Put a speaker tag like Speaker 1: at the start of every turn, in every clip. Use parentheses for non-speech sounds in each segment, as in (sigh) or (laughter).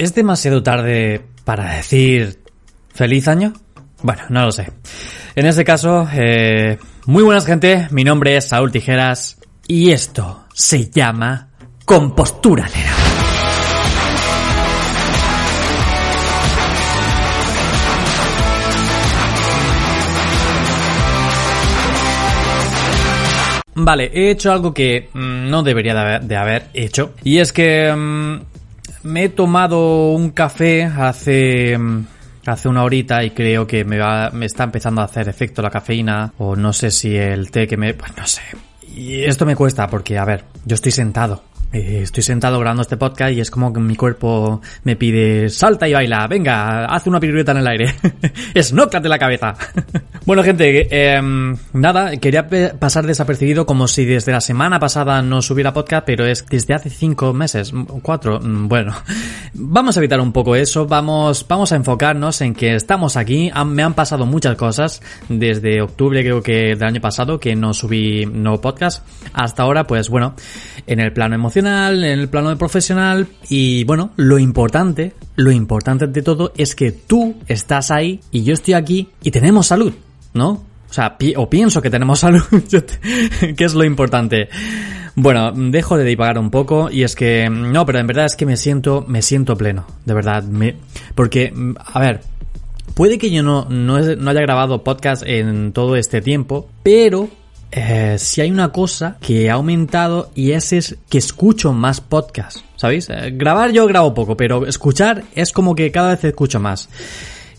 Speaker 1: ¿Es demasiado tarde para decir feliz año? Bueno, no lo sé. En ese caso, eh, muy buenas gente, mi nombre es Saúl Tijeras y esto se llama Compostura Lera. Vale, he hecho algo que mm, no debería de haber, de haber hecho. Y es que mm, me he tomado un café hace mm, hace una horita y creo que me va, me está empezando a hacer efecto la cafeína o no sé si el té que me, pues no sé. Y esto me cuesta porque a ver, yo estoy sentado eh, estoy sentado grabando este podcast y es como que mi cuerpo me pide salta y baila, venga, haz una pirueta en el aire, (laughs) esnócate la cabeza. (laughs) bueno gente, eh, nada, quería pasar desapercibido como si desde la semana pasada no subiera podcast, pero es desde hace cinco meses, cuatro, bueno, (laughs) vamos a evitar un poco eso, vamos, vamos a enfocarnos en que estamos aquí, me han pasado muchas cosas desde octubre creo que del año pasado que no subí nuevo podcast, hasta ahora pues bueno, en el plano emocional en el plano de profesional y bueno, lo importante, lo importante de todo es que tú estás ahí y yo estoy aquí y tenemos salud, ¿no? O sea, o pienso que tenemos (laughs) salud, que es lo importante. Bueno, dejo de divagar un poco y es que no, pero en verdad es que me siento me siento pleno, de verdad, porque a ver, puede que yo no no, no haya grabado podcast en todo este tiempo, pero eh, si hay una cosa que ha aumentado y ese es que escucho más podcasts, ¿sabéis? Eh, grabar yo grabo poco, pero escuchar es como que cada vez escucho más.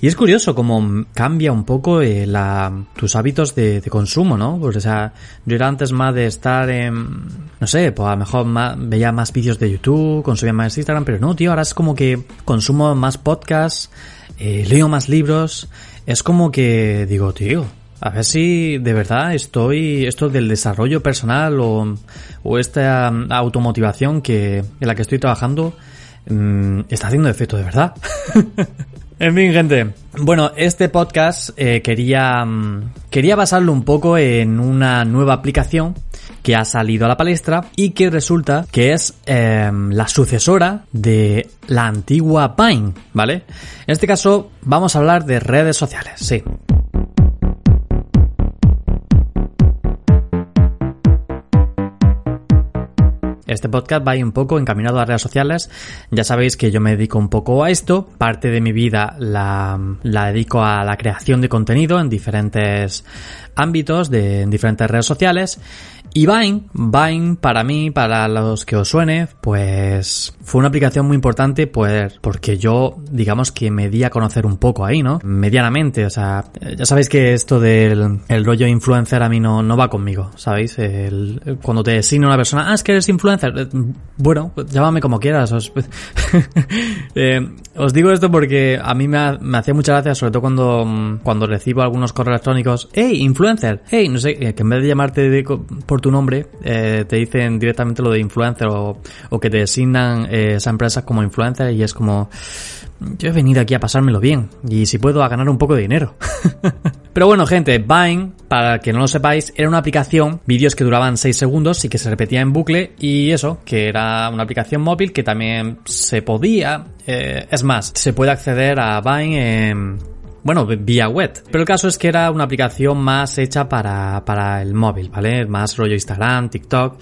Speaker 1: Y es curioso cómo cambia un poco eh, la, tus hábitos de, consumo, ¿no? Pues, o sea, yo era antes más de estar en, no sé, pues a lo mejor veía más vídeos de YouTube, consumía más Instagram, pero no, tío, ahora es como que consumo más podcasts, leo más libros, es como que digo, tío, a ver si de verdad estoy, esto del desarrollo personal o, o esta mm, automotivación que, en la que estoy trabajando mm, está haciendo efecto de verdad. (laughs) en fin, gente. Bueno, este podcast eh, quería, mm, quería basarlo un poco en una nueva aplicación que ha salido a la palestra y que resulta que es em, la sucesora de la antigua Pine, ¿vale? En este caso vamos a hablar de redes sociales, sí. Este podcast va un poco encaminado a redes sociales. Ya sabéis que yo me dedico un poco a esto. Parte de mi vida la, dedico a la creación de contenido en diferentes ámbitos, de, en diferentes redes sociales. Y Vine, Vine para mí, para los que os suene, pues fue una aplicación muy importante pues porque yo digamos que me di a conocer un poco ahí, ¿no? Medianamente, o sea, ya sabéis que esto del el rollo influencer a mí no, no va conmigo, ¿sabéis? Cuando te designa una persona, ah, es que eres influencer, eh, bueno, pues llámame como quieras. Os, (laughs) eh, os digo esto porque a mí me, me hacía mucha gracia, sobre todo cuando, cuando recibo algunos correos electrónicos, hey, influencer, hey, no sé, eh, que en vez de llamarte de, por tu nombre, eh, te dicen directamente lo de influencer o, que te designan eh, esa empresa como influencer y es como, yo he venido aquí a pasármelo bien y si puedo a ganar un poco de dinero. (laughs) Pero bueno, gente, Vine, para que no lo sepáis, era una aplicación, vídeos que duraban 6 segundos y que se repetía en bucle y eso, que era una aplicación móvil que también se podía, eh, es más, se puede acceder a Vine en bueno, vía web. Pero el caso es que era una aplicación más hecha para, para el móvil, ¿vale? Más rollo Instagram, TikTok.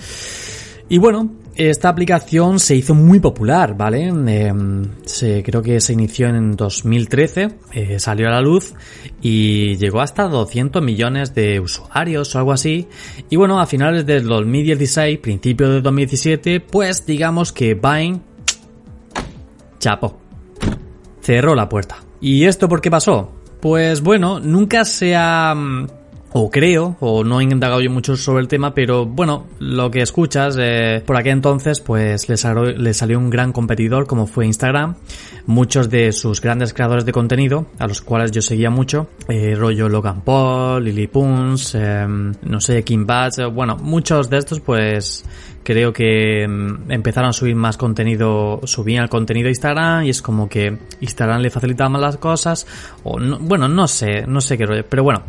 Speaker 1: Y bueno, esta aplicación se hizo muy popular, ¿vale? Em, se, creo que se inició en 2013, eh, salió a la luz y llegó hasta 200 millones de usuarios o algo así. Y bueno, a finales del 2016, principio de 2017, pues digamos que Vine, chapo, cerró la puerta. ¿Y esto por qué pasó? Pues bueno, nunca se ha... O creo, o no he indagado yo mucho sobre el tema, pero bueno, lo que escuchas, eh, por aquel entonces, pues le salió, salió, un gran competidor como fue Instagram. Muchos de sus grandes creadores de contenido, a los cuales yo seguía mucho, eh, rollo Logan Paul, Lily Puns, em, no sé, Kim Batch, bueno, muchos de estos pues creo que em, empezaron a subir más contenido, subían el contenido a Instagram y es como que Instagram le facilitaba más las cosas, o bueno, no sé, no sé qué rollo, pero bueno.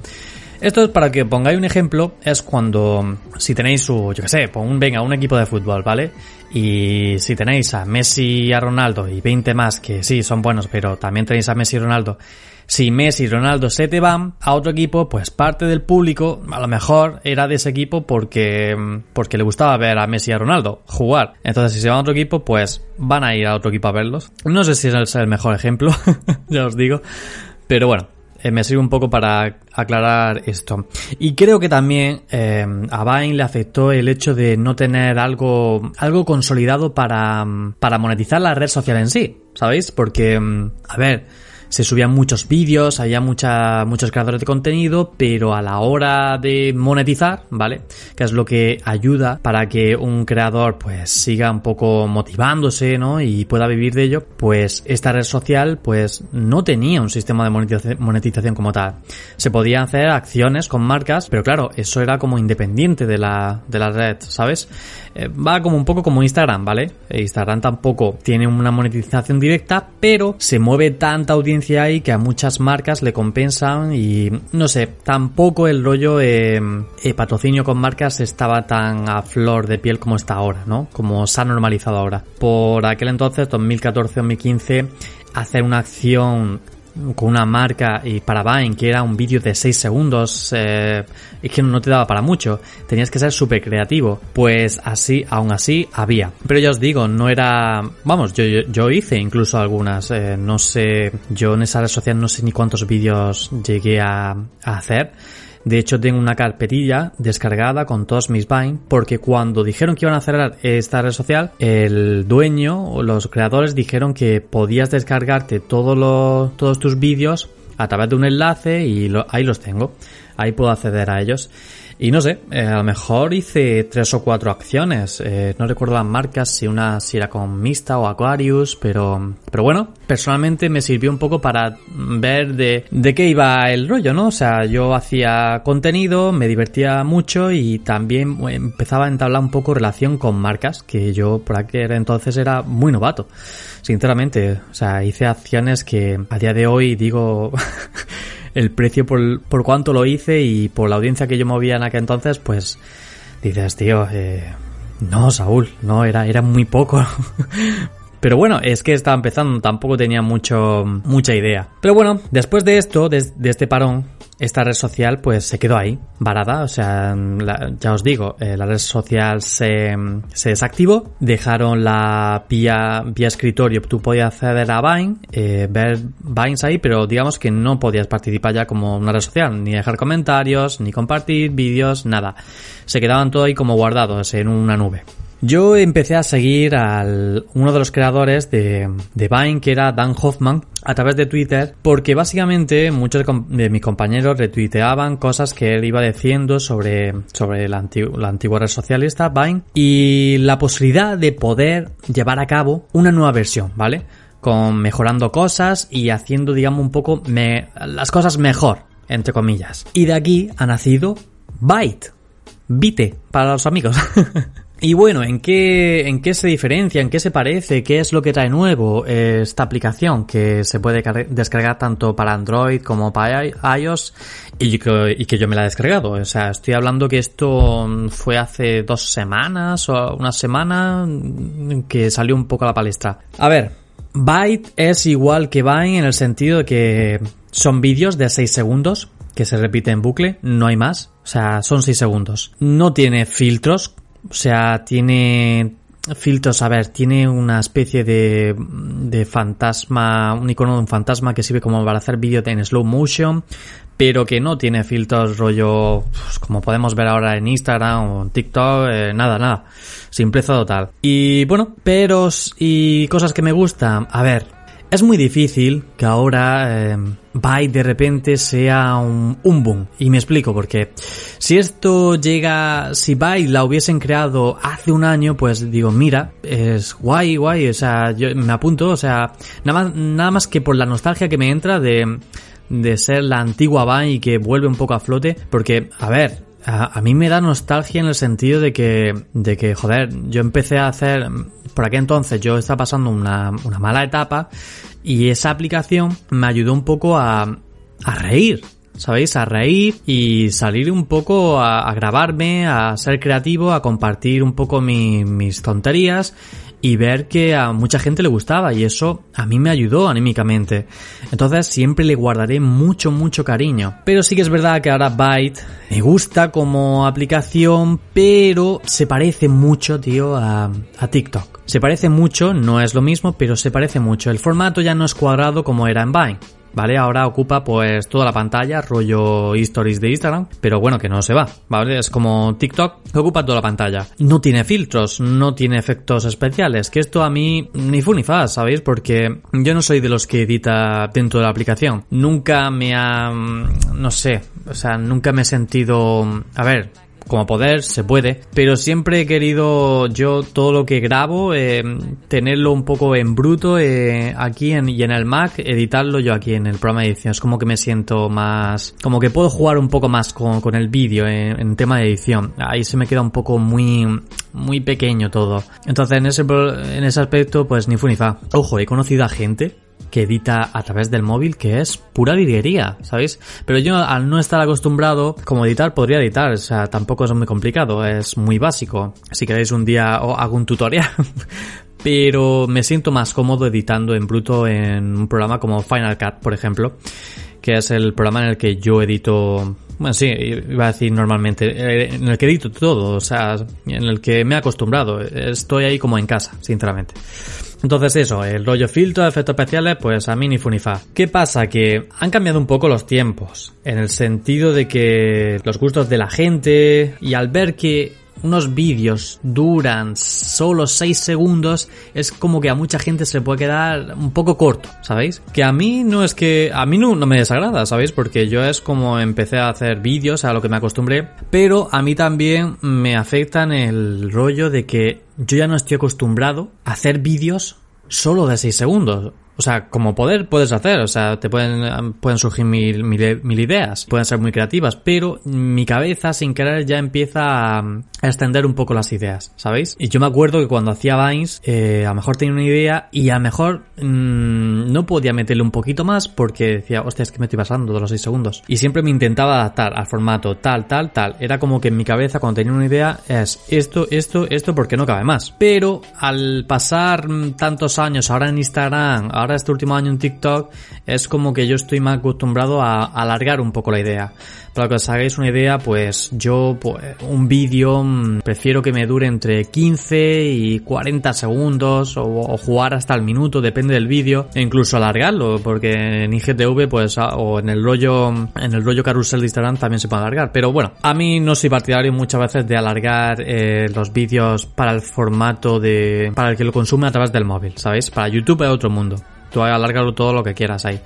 Speaker 1: Esto es para que pongáis un ejemplo, es cuando si tenéis su, yo qué sé, un, venga, un equipo de fútbol, ¿vale? Y si tenéis a Messi y a Ronaldo y 20 más que sí son buenos, pero también tenéis a Messi y Ronaldo, si Messi y Ronaldo se te van a otro equipo, pues parte del público a lo mejor era de ese equipo porque, porque le gustaba ver a Messi y a Ronaldo jugar. Entonces si se van a otro equipo, pues van a ir a otro equipo a verlos. No sé si es el mejor ejemplo, (laughs) ya os digo. Pero bueno, eh, me sirve un poco para aclarar esto. Y creo que también eh, a Vine le afectó el hecho de no tener algo, algo consolidado para, para monetizar la red social en sí, ¿sabéis? Porque, a ver, se subían muchos vídeos, había mucha, muchos creadores de contenido, pero a la hora de monetizar, ¿vale? Que es lo que ayuda para que un creador pues siga un poco motivándose, ¿no? Y pueda vivir de ello, pues esta red social pues no tenía un sistema de monetización como tal. Se podían hacer acciones con marcas, pero claro, eso era como independiente de la, de la red, ¿sabes? Eh, va como un poco como Instagram, ¿vale? Instagram tampoco tiene una monetización directa, pero se mueve tanta audiencia hay que a muchas marcas le compensan y no sé, tampoco el rollo eh, eh, patrocinio con marcas estaba tan a flor de piel como está ahora, ¿no? Como se ha normalizado ahora. Por aquel entonces, 2014-2015, hacer una acción con una marca y para Vine que era un vídeo de 6 segundos eh, es que no te daba para mucho tenías que ser súper creativo. Pues así aún así había. Pero ya os digo no era vamos yo, yo, hice incluso algunas eh, no sé yo en esa red social no sé ni cuántos vídeos llegué a, a hacer de hecho, tengo una carpetilla descargada con todos mis Vine porque cuando dijeron que iban a cerrar esta red social, el dueño o los creadores dijeron que podías descargarte todos todos tus vídeos a través de un enlace y ahí los tengo. Ahí puedo acceder a ellos. Y no sé, eh, a lo mejor hice tres o cuatro acciones. Eh, no recuerdo las marcas, si una si era con Mista o Aquarius, pero, pero bueno, personalmente me sirvió un poco para ver de, de qué iba el rollo, ¿no? O sea, yo hacía contenido, me divertía mucho y también empezaba a entablar un poco relación con marcas, que yo por aquel entonces era muy novato. Sinceramente, o sea, hice acciones que a día de hoy digo (laughs) el precio por, por cuánto lo hice y por la audiencia que yo movía en aquel entonces, pues dices, tío, eh, no, Saúl, no, era, era muy poco. (laughs) Pero bueno, es que estaba empezando, tampoco tenía mucho, mucha idea. Pero bueno, después de esto, de, este parón, esta red social pues se quedó ahí, varada, o sea, ya os digo, eh, la red social se, se, desactivó, dejaron la vía, vía escritorio, tú podías acceder a Vine, eh, ver Vines ahí, pero digamos que no podías participar ya como una red social, ni dejar comentarios, ni compartir vídeos, nada. Se quedaban todo ahí como guardados en una nube. Yo empecé a seguir al uno de los creadores de, de Vine, que era Dan Hoffman, a través de Twitter, porque básicamente muchos de, mis compañeros retuiteaban cosas que él iba diciendo sobre, sobre la, la antigua red socialista, Vine, y la posibilidad de poder llevar a cabo una nueva versión, ¿vale? Con mejorando cosas y haciendo, digamos, un poco me, las cosas mejor, entre comillas. Y de aquí ha nacido Byte. Vite para los amigos. (laughs) Y bueno, ¿en qué, ¿en qué se diferencia? ¿En qué se parece? ¿Qué es lo que trae nuevo esta aplicación que se puede descargar tanto para Android como para iOS y que, yo me la he descargado? O sea, estoy hablando que esto fue hace dos semanas o una semana que salió un poco a la palestra. A ver, Byte es igual que Vine en el sentido de que son vídeos de 6 segundos que se repiten en bucle, no hay más. O sea, son 6 segundos. No tiene filtros o sea, tiene filtros, a ver, tiene una especie de, de fantasma, un icono de un fantasma que sirve como para hacer vídeos en slow motion, pero que no tiene filtros rollo, pues, como podemos ver ahora en Instagram o en TikTok, eh, nada, nada, simpleza total. Y bueno, peros y cosas que me gustan, a ver, es muy difícil que ahora eh, Byte de repente sea un, un, boom. Y me explico porque si esto llega, si Byte la hubiesen creado hace un año, pues digo, mira, es guay, guay, o sea, yo me apunto, o sea, nada más, nada más que por la nostalgia que me entra de, de ser la antigua Byte y que vuelve un poco a flote, porque, a ver, a, mí me da nostalgia en el sentido de que, de que, joder, yo empecé a hacer, por aquel entonces yo estaba pasando una, una mala etapa y esa aplicación me ayudó un poco a, a reír, ¿sabéis? A reír y salir un poco a, grabarme, a ser creativo, a compartir un poco mi, mis tonterías y ver que a mucha gente le gustaba y eso a mí me ayudó anímicamente. Entonces siempre le guardaré mucho, mucho cariño. Pero sí que es verdad que ahora Byte me gusta como aplicación, pero se parece mucho, tío, a, a TikTok. Se parece mucho, no es lo mismo, pero se parece mucho. El formato ya no es cuadrado como era en Vine. ¿Vale? Ahora ocupa pues toda la pantalla, rollo stories de Instagram, pero bueno, que no se va, ¿vale? Es como TikTok, ocupa toda la pantalla. No tiene filtros, no tiene efectos especiales, que esto a mí ni fu ni fa, ¿sabéis? Porque yo no soy de los que edita dentro de la aplicación. Nunca me ha, no sé, o sea, nunca me he sentido, a ver, como poder, se puede, pero siempre he querido yo todo lo que grabo, eh, tenerlo un poco en bruto eh, aquí en, y en el Mac, editarlo yo aquí en el programa de edición. Es como que me siento más, como que puedo jugar un poco más con, con el vídeo en, en, tema de edición. Ahí se me queda un poco muy, muy pequeño todo. Entonces en ese, en ese aspecto, pues ni fu ni fa. Ojo, he conocido a gente que edita a través del móvil, que es pura virguería, ¿sabéis? Pero yo al no estar acostumbrado, como editar, podría editar, o sea, tampoco es muy complicado, es muy básico. Si queréis un día hago un tutorial. (laughs) Pero me siento más cómodo editando en bruto en un programa como Final Cut, por ejemplo, que es el programa en el que yo edito bueno, sí, iba a decir normalmente, eh, en el que edito todo, o sea, en el que me he acostumbrado, estoy ahí como en casa, sinceramente. Entonces eso, el rollo filtro, efectos especiales, pues a mí ni funifa. ¿Qué pasa? Que han cambiado un poco los tiempos, en el sentido de que los gustos de la gente, y al ver que unos vídeos duran solo 6 segundos, es como que a mucha gente se puede quedar un poco corto, ¿sabéis? Que a mí no es que, a mí no, no me desagrada, ¿sabéis? Porque yo es como empecé a hacer vídeos, a lo que me acostumbré, pero a mí también me afectan el rollo de que yo ya no estoy acostumbrado a hacer vídeos solo de 6 segundos. O sea, como poder puedes hacer, o sea, te pueden, pueden surgir mil, ideas, pueden ser muy creativas, pero mi cabeza sin querer ya empieza a, extender un poco las ideas, ¿sabéis? Y yo me acuerdo que cuando hacía Vines, eh, a lo mejor tenía una idea y a lo mejor mmm, no podía meterle un poquito más porque decía, hostia, es que me estoy pasando de los 6 segundos. Y siempre me intentaba adaptar al formato tal, tal, tal. Era como que en mi cabeza cuando tenía una idea es esto, esto, esto porque no cabe más. Pero al pasar tantos años, ahora en Instagram, ahora este último año en TikTok, es como que yo estoy más acostumbrado a, alargar un poco la idea. Para que os hagáis una idea, pues yo, pues, un vídeo prefiero que me dure entre 15 y 40 segundos o, jugar hasta el minuto, depende del vídeo, e incluso alargarlo, porque en IGTV, pues, o en el rollo, en el rollo carrusel de Instagram también se puede alargar. Pero bueno, a mí no soy partidario muchas veces de alargar eh, los vídeos para el formato de, para el que lo consume a través del móvil, ¿sabéis? Para YouTube es otro mundo. Tú alárgalo todo lo que quieras ahí.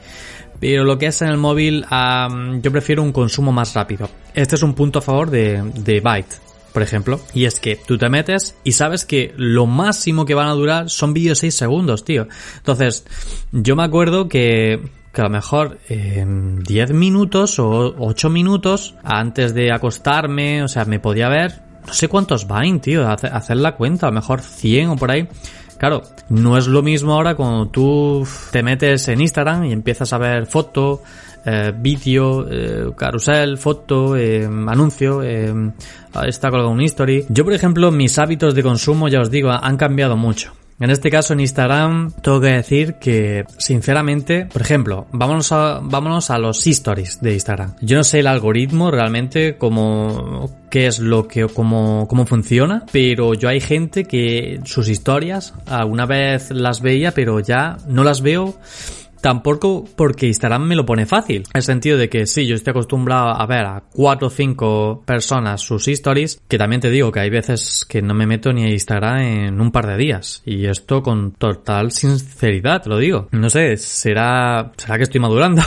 Speaker 1: Pero lo que es en el móvil, um, yo prefiero un consumo más rápido. Este es un punto a favor de, de Byte, por ejemplo. Y es que tú te metes y sabes que lo máximo que van a durar son vídeos 6 segundos, tío. Entonces, yo me acuerdo que, que a lo mejor en 10 minutos o 8 minutos antes de acostarme, o sea, me podía ver, no sé cuántos Vine, tío, hacer la cuenta, a lo mejor 100 o por ahí. Claro, no es lo mismo ahora cuando tú te metes en Instagram y empiezas a ver foto, eh, vídeo, eh, foto, eh, anuncio, está colgado un history. Yo, por ejemplo, mis hábitos de consumo, ya os digo, han cambiado mucho. En este caso en Instagram tengo que decir que sinceramente, por ejemplo, vámonos a, vámonos a los stories de Instagram. Yo no sé el algoritmo realmente cómo qué es lo que cómo, cómo funciona, pero yo hay gente que sus historias alguna vez las veía, pero ya no las veo tampoco porque Instagram me lo pone fácil. En el sentido de que sí, yo estoy acostumbrado a ver a cuatro o cinco personas sus stories, que también te digo que hay veces que no me meto ni a Instagram en un par de días. Y esto con total sinceridad, lo digo. No sé, será, será que estoy madurando.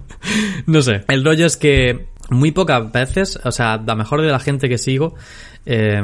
Speaker 1: (laughs) no sé. El rollo es que muy pocas veces, o sea, la mejor de la gente que sigo, eh,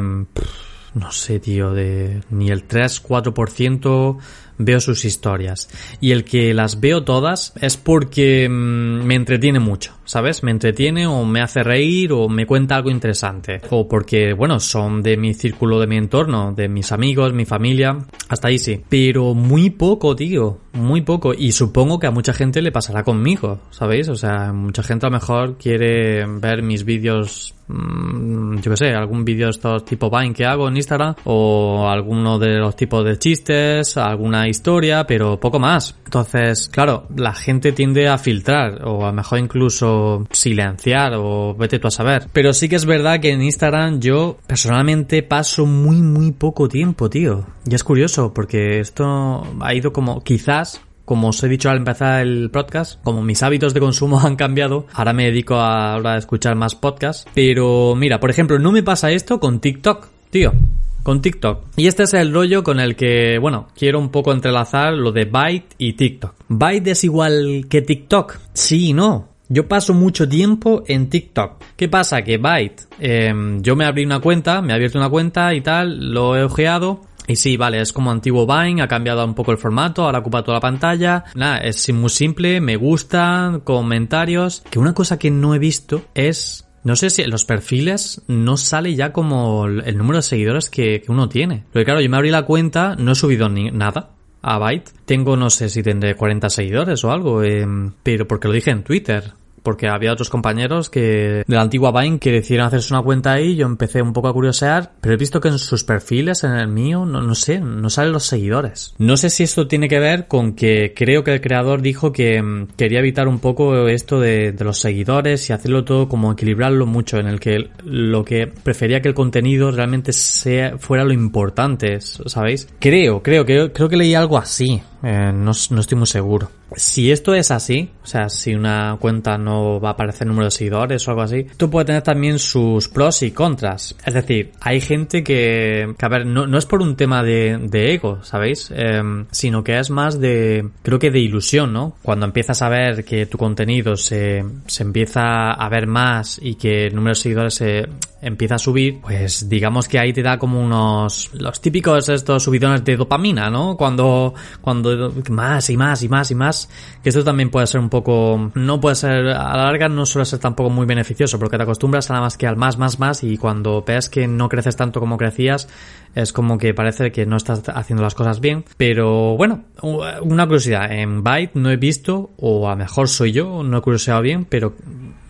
Speaker 1: no sé, tío, de ni el 3-4% veo sus historias. Y el que las veo todas es porque mm, me entretiene mucho, ¿sabes? Me entretiene o me hace reír o me cuenta algo interesante. O porque, bueno, son de mi círculo, de mi entorno, de mis amigos, mi familia. Hasta ahí sí. Pero muy poco, tío. Muy poco. Y supongo que a mucha gente le pasará conmigo, ¿sabéis? O sea, mucha gente a lo mejor quiere ver mis vídeos mm, yo qué sé, algún vídeo de estos tipo Vine que hago en Instagram o alguno de los tipos de chistes, alguna historia, pero poco más. Entonces, claro, la gente tiende a filtrar o a lo mejor incluso silenciar o vete tú a saber. Pero sí que es verdad que en Instagram yo personalmente paso muy muy poco tiempo, tío. Y es curioso porque esto ha ido como quizás como os he dicho al empezar el podcast, como mis hábitos de consumo (laughs) han cambiado, ahora me dedico a, ahora a escuchar más podcasts. Pero mira, por ejemplo, no me pasa esto con TikTok, tío con TikTok. Y este es el rollo con el que, bueno, quiero un poco entrelazar lo de Byte y TikTok. ¿Byte es igual que TikTok? Sí y no. Yo paso mucho tiempo en TikTok. ¿Qué pasa? Que Byte, em, yo me abrí una cuenta, me he abierto una cuenta y tal, lo he ojeado. Y sí, vale, es como antiguo Vine, ha cambiado un poco el formato, ahora ocupa toda la pantalla. Nada, es muy simple, me gusta, comentarios. Que una cosa que no he visto es no sé si en los perfiles no sale ya como el número de seguidores que, uno tiene. Porque claro, yo me abrí la cuenta, no he subido ni nada a Byte. Tengo, no sé si tendré 40 seguidores o algo, eh, pero porque lo dije en Twitter porque había otros compañeros que de la antigua Vine que decidieron hacerse una cuenta ahí, yo empecé un poco a curiosear, pero he visto que en sus perfiles, en el mío, no, no sé, no salen los seguidores. No sé si esto tiene que ver con que creo que el creador dijo que mm, quería evitar un poco esto de, de los seguidores y hacerlo todo como equilibrarlo mucho, en el que lo que prefería que el contenido realmente sea, fuera lo importante, ¿sabéis? Creo, creo, creo, creo que leí algo así. Eh, no, no, estoy muy seguro. Si esto es así, o sea, si una cuenta no va a aparecer número de seguidores o algo así, tú puede tener también sus pros y contras. Es decir, hay gente que, a ver, no, no es por un tema de, de ego, ¿sabéis? Eh, sino que es más de, creo que de ilusión, ¿no? Cuando empiezas a ver que tu contenido se, se empieza a ver más y que el número de seguidores se empieza a subir, pues digamos que ahí te da como unos, los típicos estos subidones de dopamina, ¿no? Cuando, cuando más y más y más y más, que esto también puede ser un poco, no puede ser, a la larga no suele ser tampoco muy beneficioso, porque te acostumbras nada más que al más, más, más, y cuando ves que no creces tanto como crecías, es como que parece que no estás haciendo las cosas bien. Pero bueno, una curiosidad, en Byte no he visto, o a lo mejor soy yo, no he curioseado bien, pero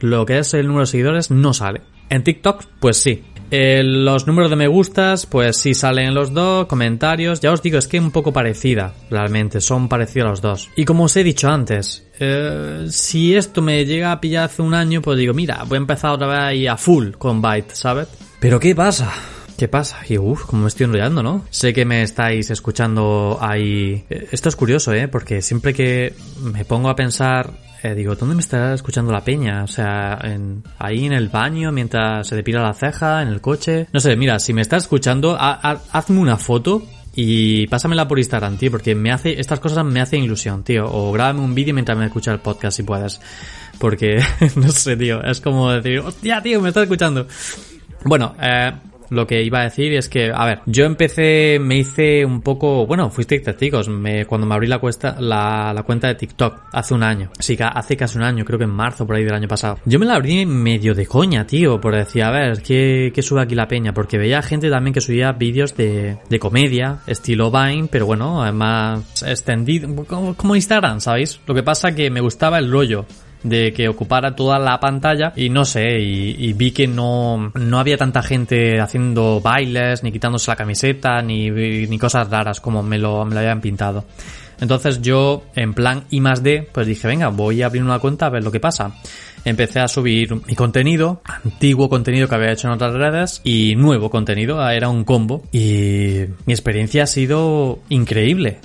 Speaker 1: lo que es el número de seguidores no sale. En TikTok, pues sí, eh, los números de me gustas, pues sí salen los dos, comentarios, ya os digo, es que un poco parecida, realmente, son parecidos los dos. Y como os he dicho antes, eh, si esto me llega a pillar hace un año, pues digo, mira, voy a empezar otra vez a full con Byte, ¿sabes? Pero ¿qué pasa? ¿Qué pasa? Y uff, como me estoy enrollando, ¿no? Sé que me estáis escuchando ahí. Eh, esto es curioso, ¿eh? Porque siempre que me pongo a pensar eh, digo, ¿dónde me estará escuchando la peña? O sea, en, ahí en el baño, mientras se depila la ceja, en el coche. No sé, mira, si me estás escuchando, hazme una foto y pásamela por Instagram, tío, porque me hace, estas cosas me hacen ilusión, tío. O grábame un vídeo mientras me escucha el podcast si puedes. Porque, (laughs) no sé, tío, es como decir, hostia, tío, me estás escuchando. Bueno, eh, lo que iba a decir es que, a ver, yo empecé, me hice un poco, bueno, fuisteis testigos, me, cuando me abrí la, cuesta, la, la cuenta de TikTok hace un año. Sí, hace casi un año, creo que en marzo por ahí del año pasado. Yo me la abrí medio de coña, tío, por decir, a ver, ¿qué, qué sube aquí la peña? Porque veía gente también que subía vídeos de, de comedia, estilo Vine, pero bueno, más extendido, como, como Instagram, ¿sabéis? Lo que pasa que me gustaba el rollo de que ocupara toda la pantalla y no sé, y, vi que no, no había tanta gente haciendo bailes, ni quitándose la camiseta, ni, ni cosas raras como me lo, me lo habían pintado. Entonces yo, en plan I más D, pues dije, venga, voy a abrir una cuenta a ver lo que pasa. Empecé a subir mi contenido, antiguo contenido que había hecho en otras redes y nuevo contenido, era un combo. Y mi experiencia ha sido increíble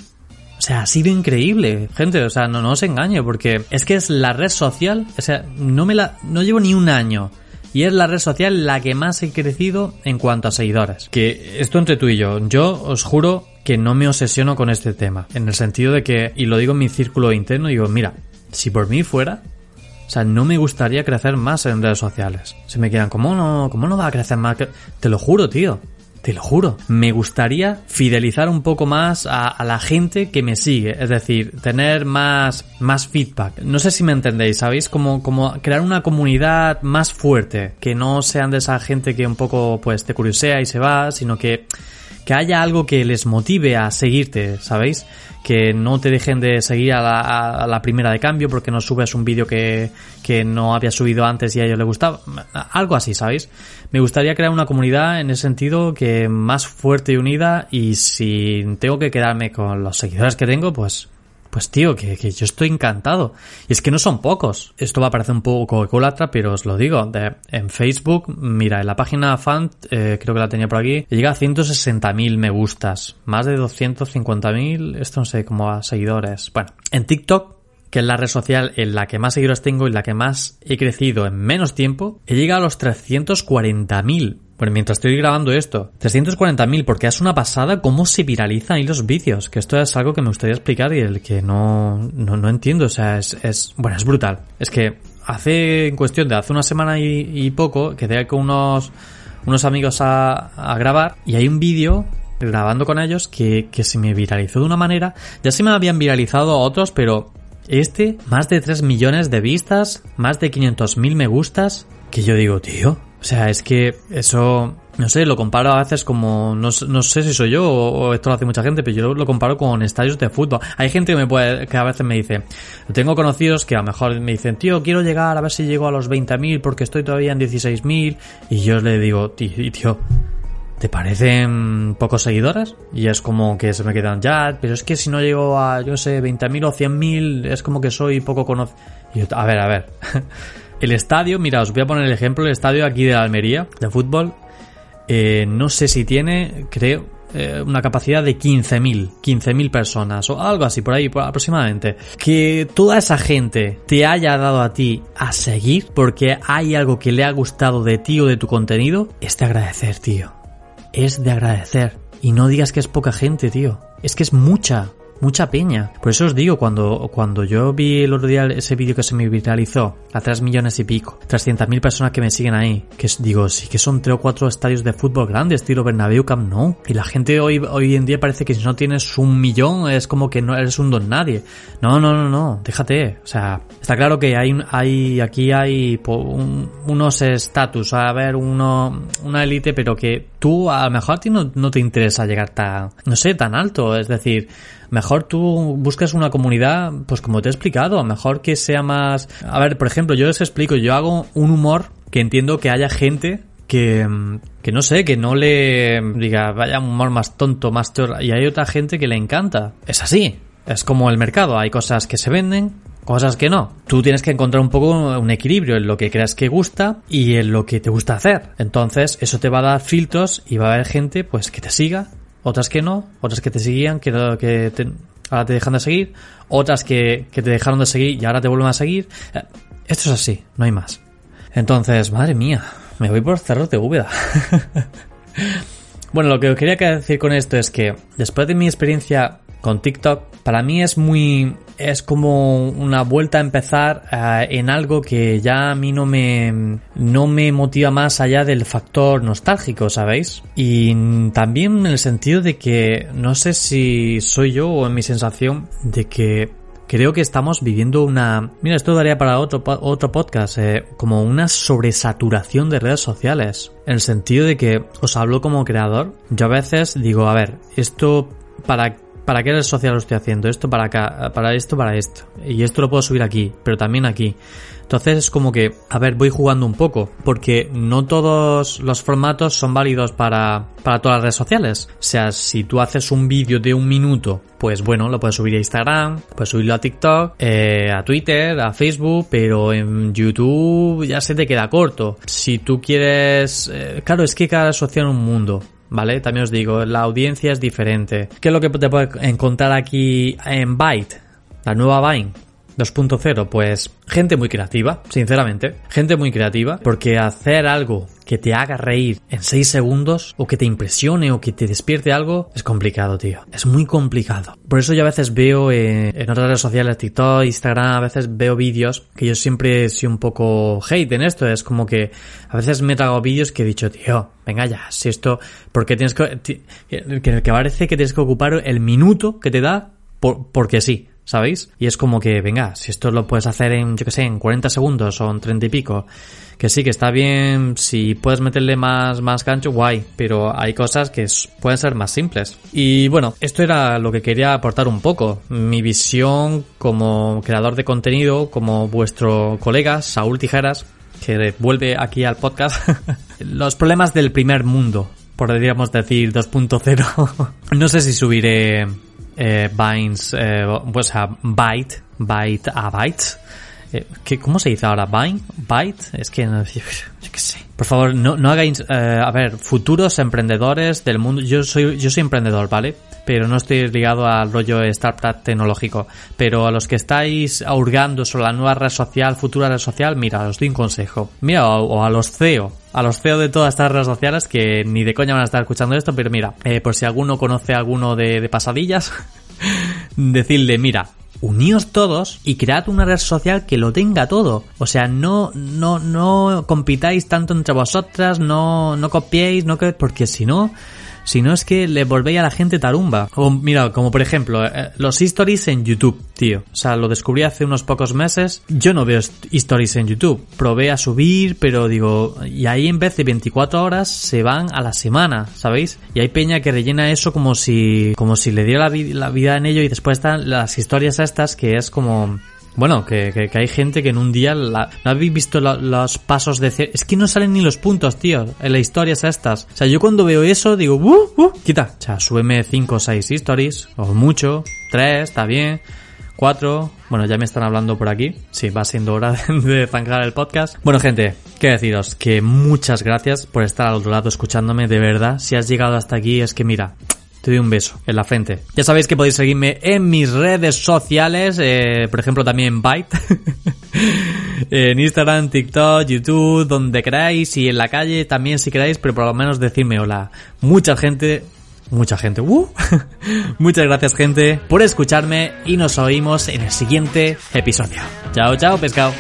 Speaker 1: sea, ha sido increíble, gente, o sea, no, no os engaño, porque es que es la red social, o sea, no me la, no llevo ni un año. Y es la red social la que más he crecido en cuanto a seguidores. Que esto entre tú y yo, yo os juro que no me obsesiono con este tema. En el sentido de que, y lo digo en mi círculo interno, digo, mira, si por mí fuera, o sea, no me gustaría crecer más en redes sociales. Se me quedan, ¿cómo no, cómo no va a crecer más? Te lo juro, tío. Te lo juro. Me gustaría fidelizar un poco más a, la gente que me sigue. Es decir, tener más, más feedback. No sé si me entendéis, ¿sabéis? Como, como crear una comunidad más fuerte. Que no sean de esa gente que un poco, pues, te curiosea y se va, sino que que haya algo que les motive a seguirte, ¿sabéis? Que no te dejen de seguir a la, primera de cambio porque no subes un vídeo que, que no había subido antes y a ellos les gustaba. Algo así, ¿sabéis? Me gustaría crear una comunidad en ese sentido que más fuerte y unida y si tengo que quedarme con los seguidores que tengo, pues pues tío, que, yo estoy encantado. Y es que no son pocos. Esto va a parecer un poco ecolatra, pero os lo digo. en Facebook, mira, en la página fan, eh, creo que la tenía por aquí, llega a 160.000 me gustas. Más de 250.000, esto no sé, como a seguidores. Bueno, en TikTok que es la red social en la que más seguidores tengo y la que más he crecido en menos tiempo, he a los 340.000. Bueno, mientras estoy grabando esto, 340.000, porque es una pasada cómo se viralizan ahí los vídeos, que esto es algo que me gustaría explicar y el que no, no, no entiendo, o sea, es, es, bueno, es brutal. Es que hace, en cuestión de hace una semana y, poco, quedé con unos, unos amigos a, a grabar y hay un vídeo grabando con ellos que, que se me viralizó de una manera, ya se me habían viralizado otros, pero este, más de 3 millones de vistas, más de 500.000 me gustas, que yo digo, tío, o sea, es que eso, no sé, lo comparo a veces como, no, no sé si soy yo o, esto lo hace mucha gente, pero yo lo comparo con estadios de fútbol. Hay gente que me puede, que a veces me dice, tengo conocidos que a lo mejor me dicen, tío, quiero llegar a ver si llego a los 20.000 porque estoy todavía en 16.000 y yo le digo, tío, ¿te parecen pocos seguidores? Y es como que se me quedan, ya, pero es que si no llego a, yo sé, 20.000 o 100.000, es como que soy poco conocido. A ver, a ver. (laughs) El estadio, mira, os voy a poner el ejemplo, el estadio aquí de Almería, de fútbol, eh, no sé si tiene, creo, eh, una capacidad de 15.000, 15.000 personas o algo así, por ahí aproximadamente. Que toda esa gente te haya dado a ti a seguir porque hay algo que le ha gustado de ti o de tu contenido, es de agradecer, tío. Es de agradecer. Y no digas que es poca gente, tío. Es que es mucha mucha peña. Por eso os digo, cuando, cuando yo vi el otro día ese vídeo que se me viralizó, a 3 millones y pico, 300.000 personas que me siguen ahí, que digo, sí que son 3 o 4 estadios de fútbol grandes, estilo Bernabéu, Camp No. Y la gente hoy, hoy en día parece que si no tienes un millón es como que no eres un don nadie. No, no, no, no, déjate. O sea, está claro que hay, hay aquí hay unos estatus, a ver, uno, una élite, pero que tú a lo mejor a ti no, no te interesa llegar tan, no sé, tan alto. Es decir, mejor tú buscas una comunidad, pues como te he explicado, mejor que sea más... A ver, por ejemplo, yo les explico, yo hago un humor que entiendo que haya gente que, que no sé, que no le diga, vaya un humor más tonto, más y hay otra gente que le encanta. Es así. Es como el mercado, hay cosas que se venden, cosas que no. Tú tienes que encontrar un poco un equilibrio en lo que creas que gusta y en lo que te gusta hacer. Entonces, eso te va a dar filtros y va a haber gente pues que te siga otras que no, otras que te seguían, que, ahora te dejan de seguir, otras que, que, te dejaron de seguir y ahora te vuelven a seguir. Eh, esto es así, no hay más. Entonces, madre mía, me voy por cerros de Úbeda. (laughs) bueno, lo que quería decir con esto es que después de mi experiencia con TikTok, para mí es muy es como una vuelta a empezar eh, en algo que ya a mí no me no me motiva más allá del factor nostálgico, ¿sabéis? Y también en el sentido de que no sé si soy yo o en mi sensación de que creo que estamos viviendo una... Mira, esto daría para otro, otro podcast, eh, como una sobresaturación de redes sociales. En el sentido de que os hablo como creador. Yo a veces digo, a ver, esto para ¿para qué red social lo estoy haciendo? Esto para acá, para esto, para esto. Y esto lo puedo subir aquí, pero también aquí. Entonces es como que, a ver, voy jugando un poco, porque no todos los formatos son válidos para, para todas las redes sociales. O sea, si tú haces un vídeo de un minuto, pues bueno, lo puedes subir a Instagram, puedes subirlo a TikTok, eh, a Twitter, a Facebook, pero en YouTube ya se te queda corto. Si tú quieres, eh, claro, es que cada red social es un mundo. ¿Vale? También os digo, la audiencia es diferente. ¿Qué es lo que te puedes encontrar aquí en Byte? La nueva Vine. 2.0, pues gente muy creativa, sinceramente. Gente muy creativa, porque hacer algo que te haga reír en 6 segundos, o que te impresione, o que te despierte algo, es complicado, tío. Es muy complicado. Por eso yo a veces veo eh, en otras redes sociales, TikTok, Instagram, a veces veo vídeos que yo siempre soy un poco hate en esto. Es como que a veces me trago vídeos que he dicho, tío, venga ya, si esto, porque tienes que, que, que parece que tienes que ocupar el minuto que te da por, porque sí. ¿Sabéis? Y es como que, venga, si esto lo puedes hacer en, yo que sé, en 40 segundos o en 30 y pico, que sí, que está bien, si puedes meterle más, más gancho, guay, pero hay cosas que pueden ser más simples. Y bueno, esto era lo que quería aportar un poco, mi visión como creador de contenido, como vuestro colega Saúl Tijeras, que vuelve aquí al podcast, (laughs) los problemas del primer mundo, podríamos decir 2.0. (laughs) no sé si subiré eh, Vines, eh, pues a Byte, Byte a Bytes. Eh, ¿qué, ¿Cómo se dice ahora? ¿Vine? ¿Byte? Es que no, yo, yo qué sé. Por favor, no, no hagáis, eh, a ver, futuros emprendedores del mundo. Yo soy, yo soy emprendedor, ¿vale? Pero no estoy ligado al rollo startup tecnológico. Pero a los que estáis ahurgando sobre la nueva red social, futura red social, mira, os doy un consejo. Mira, o, a los CEO, a los CEO de todas estas redes sociales que ni de coña van a estar escuchando esto, pero mira, eh, por si alguno conoce a alguno de, de pasadillas, (laughs) decirle, mira, uníos todos y cread una red social que lo tenga todo. O sea, no, no, no compitáis tanto entre vosotras, no, no copiéis, no que, porque si no, si no es que le volvéis a la gente tarumba. O mira, como por ejemplo, eh, los stories en YouTube, tío. O sea, lo descubrí hace unos pocos meses. Yo no veo stories en YouTube. Probé a subir, pero digo, y ahí en vez de 24 horas se van a la semana, ¿sabéis? Y hay peña que rellena eso como si, como si le diera la, la vida en ello y después están las historias estas que es como, bueno, que, que, que hay gente que en un día la- ¿no habéis visto lo- los pasos de es que no salen ni los puntos, tío, en las historias estas. O sea, yo cuando veo eso digo, uh, uh, quita. O sea, súbeme 5 o 6 stories, o mucho, 3, está bien. 4, bueno, ya me están hablando por aquí. Sí, va siendo hora (laughs) de zanjar el podcast. Bueno, gente, qué deciros, que muchas gracias por estar al otro lado escuchándome, de verdad. Si has llegado hasta aquí, es que mira, te doy un beso en la frente. Ya sabéis que podéis seguirme en mis redes sociales, eh, por ejemplo también en Byte, (laughs) en Instagram, TikTok, YouTube, donde queráis y en la calle también si queráis, pero por lo menos decirme hola. Mucha gente, mucha gente, ¡uh! (laughs) muchas gracias gente por escucharme y nos oímos en el siguiente episodio. Chao, chao, pescado.